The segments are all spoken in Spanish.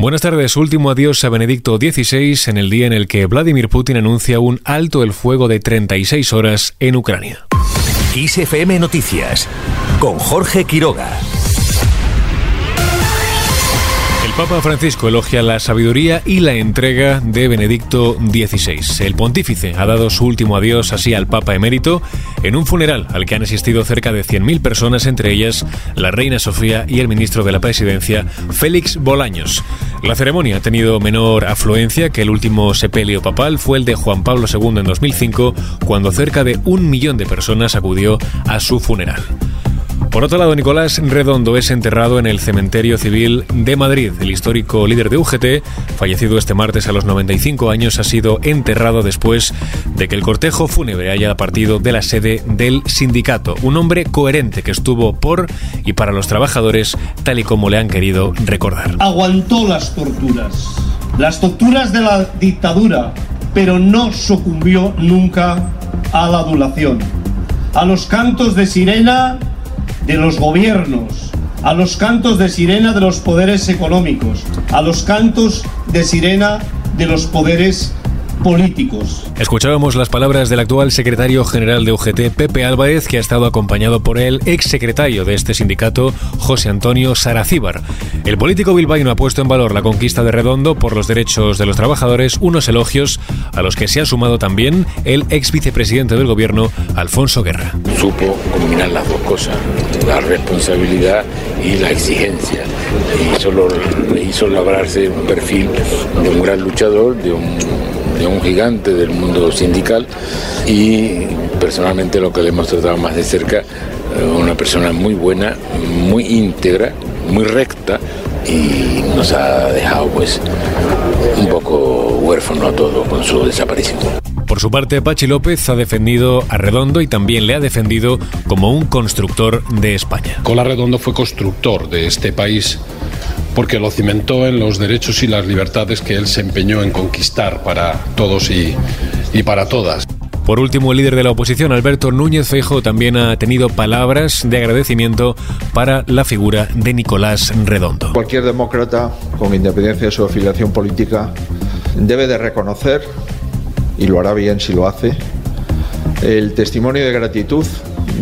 Buenas tardes. Último adiós a Benedicto XVI en el día en el que Vladimir Putin anuncia un alto el fuego de 36 horas en Ucrania. XFM Noticias con Jorge Quiroga. Papa Francisco elogia la sabiduría y la entrega de Benedicto XVI. El pontífice ha dado su último adiós así al Papa emérito en un funeral al que han asistido cerca de 100.000 personas, entre ellas la reina Sofía y el ministro de la Presidencia, Félix Bolaños. La ceremonia ha tenido menor afluencia que el último sepelio papal fue el de Juan Pablo II en 2005, cuando cerca de un millón de personas acudió a su funeral. Por otro lado, Nicolás Redondo es enterrado en el Cementerio Civil de Madrid. El histórico líder de UGT, fallecido este martes a los 95 años, ha sido enterrado después de que el cortejo fúnebre haya partido de la sede del sindicato. Un hombre coherente que estuvo por y para los trabajadores, tal y como le han querido recordar. Aguantó las torturas, las torturas de la dictadura, pero no sucumbió nunca a la adulación, a los cantos de sirena de los gobiernos, a los cantos de sirena de los poderes económicos, a los cantos de sirena de los poderes políticos. Escuchábamos las palabras del actual secretario general de UGT, Pepe Álvarez, que ha estado acompañado por el exsecretario de este sindicato, José Antonio Saracíbar. El político bilbaíno ha puesto en valor la conquista de Redondo por los derechos de los trabajadores, unos elogios a los que se ha sumado también el ex vicepresidente del gobierno, Alfonso Guerra. Supo combinar las dos cosas, la responsabilidad y la exigencia. Y solo le hizo labrarse un perfil de un gran luchador, de un un gigante del mundo sindical y personalmente lo que le hemos tratado más de cerca, eh, una persona muy buena, muy íntegra, muy recta y nos ha dejado pues un poco huérfano a todo con su desaparición. Por su parte, Pachi López ha defendido a Redondo y también le ha defendido como un constructor de España. Cola Redondo fue constructor de este país porque lo cimentó en los derechos y las libertades que él se empeñó en conquistar para todos y, para todas. Por último, el líder de la oposición, Alberto Núñez Feijo, también ha tenido palabras de agradecimiento para la figura de Nicolás Redondo. Cualquier demócrata, con independencia de su afiliación política, debe de reconocer, y lo hará bien si lo hace, el testimonio de gratitud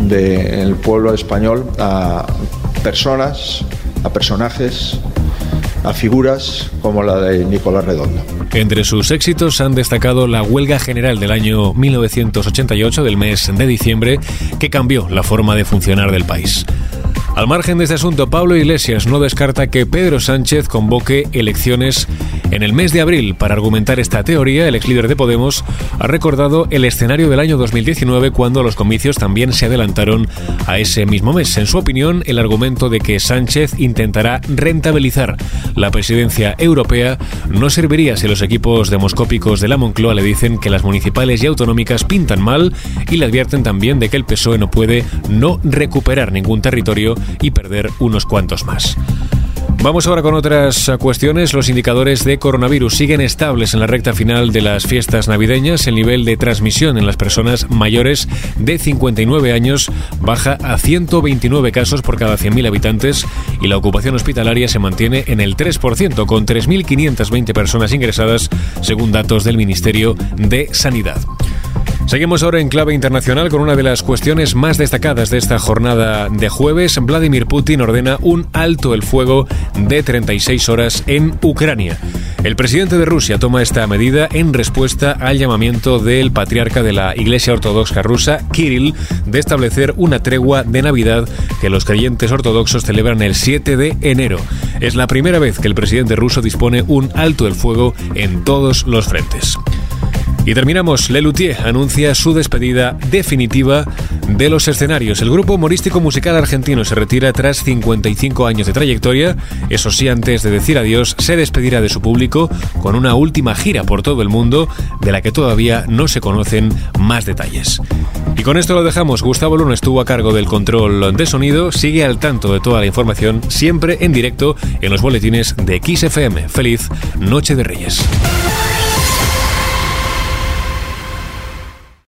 del pueblo español a personas, a personajes a figuras como la de Nicolás Redondo. Entre sus éxitos han destacado la huelga general del año 1988 del mes de diciembre que cambió la forma de funcionar del país. Al margen de este asunto, Pablo Iglesias no descarta que Pedro Sánchez convoque elecciones en el mes de abril. Para argumentar esta teoría, el ex líder de Podemos ha recordado el escenario del año 2019 cuando los comicios también se adelantaron a ese mismo mes. En su opinión, el argumento de que Sánchez intentará rentabilizar la presidencia europea no serviría si los equipos demoscópicos de la Moncloa le dicen que las municipales y autonómicas pintan mal y le advierten también de que el PSOE no puede no recuperar ningún territorio y perder unos cuantos más. Vamos ahora con otras cuestiones. Los indicadores de coronavirus siguen estables en la recta final de las fiestas navideñas. El nivel de transmisión en las personas mayores de 59 años baja a 129 casos por cada 100.000 habitantes y la ocupación hospitalaria se mantiene en el 3%, con 3.520 personas ingresadas, según datos del Ministerio de Sanidad. Seguimos ahora en clave internacional con una de las cuestiones más destacadas de esta jornada de jueves. Vladimir Putin ordena un alto el fuego de 36 horas en Ucrania. El presidente de Rusia toma esta medida en respuesta al llamamiento del patriarca de la Iglesia Ortodoxa rusa, Kirill, de establecer una tregua de Navidad que los creyentes ortodoxos celebran el 7 de enero. Es la primera vez que el presidente ruso dispone un alto el fuego en todos los frentes. Y terminamos. Lelutier anuncia su despedida definitiva de los escenarios. El grupo humorístico musical argentino se retira tras 55 años de trayectoria. Eso sí, antes de decir adiós, se despedirá de su público con una última gira por todo el mundo de la que todavía no se conocen más detalles. Y con esto lo dejamos. Gustavo Luna estuvo a cargo del control de sonido. Sigue al tanto de toda la información siempre en directo en los boletines de XFM. Feliz Noche de Reyes.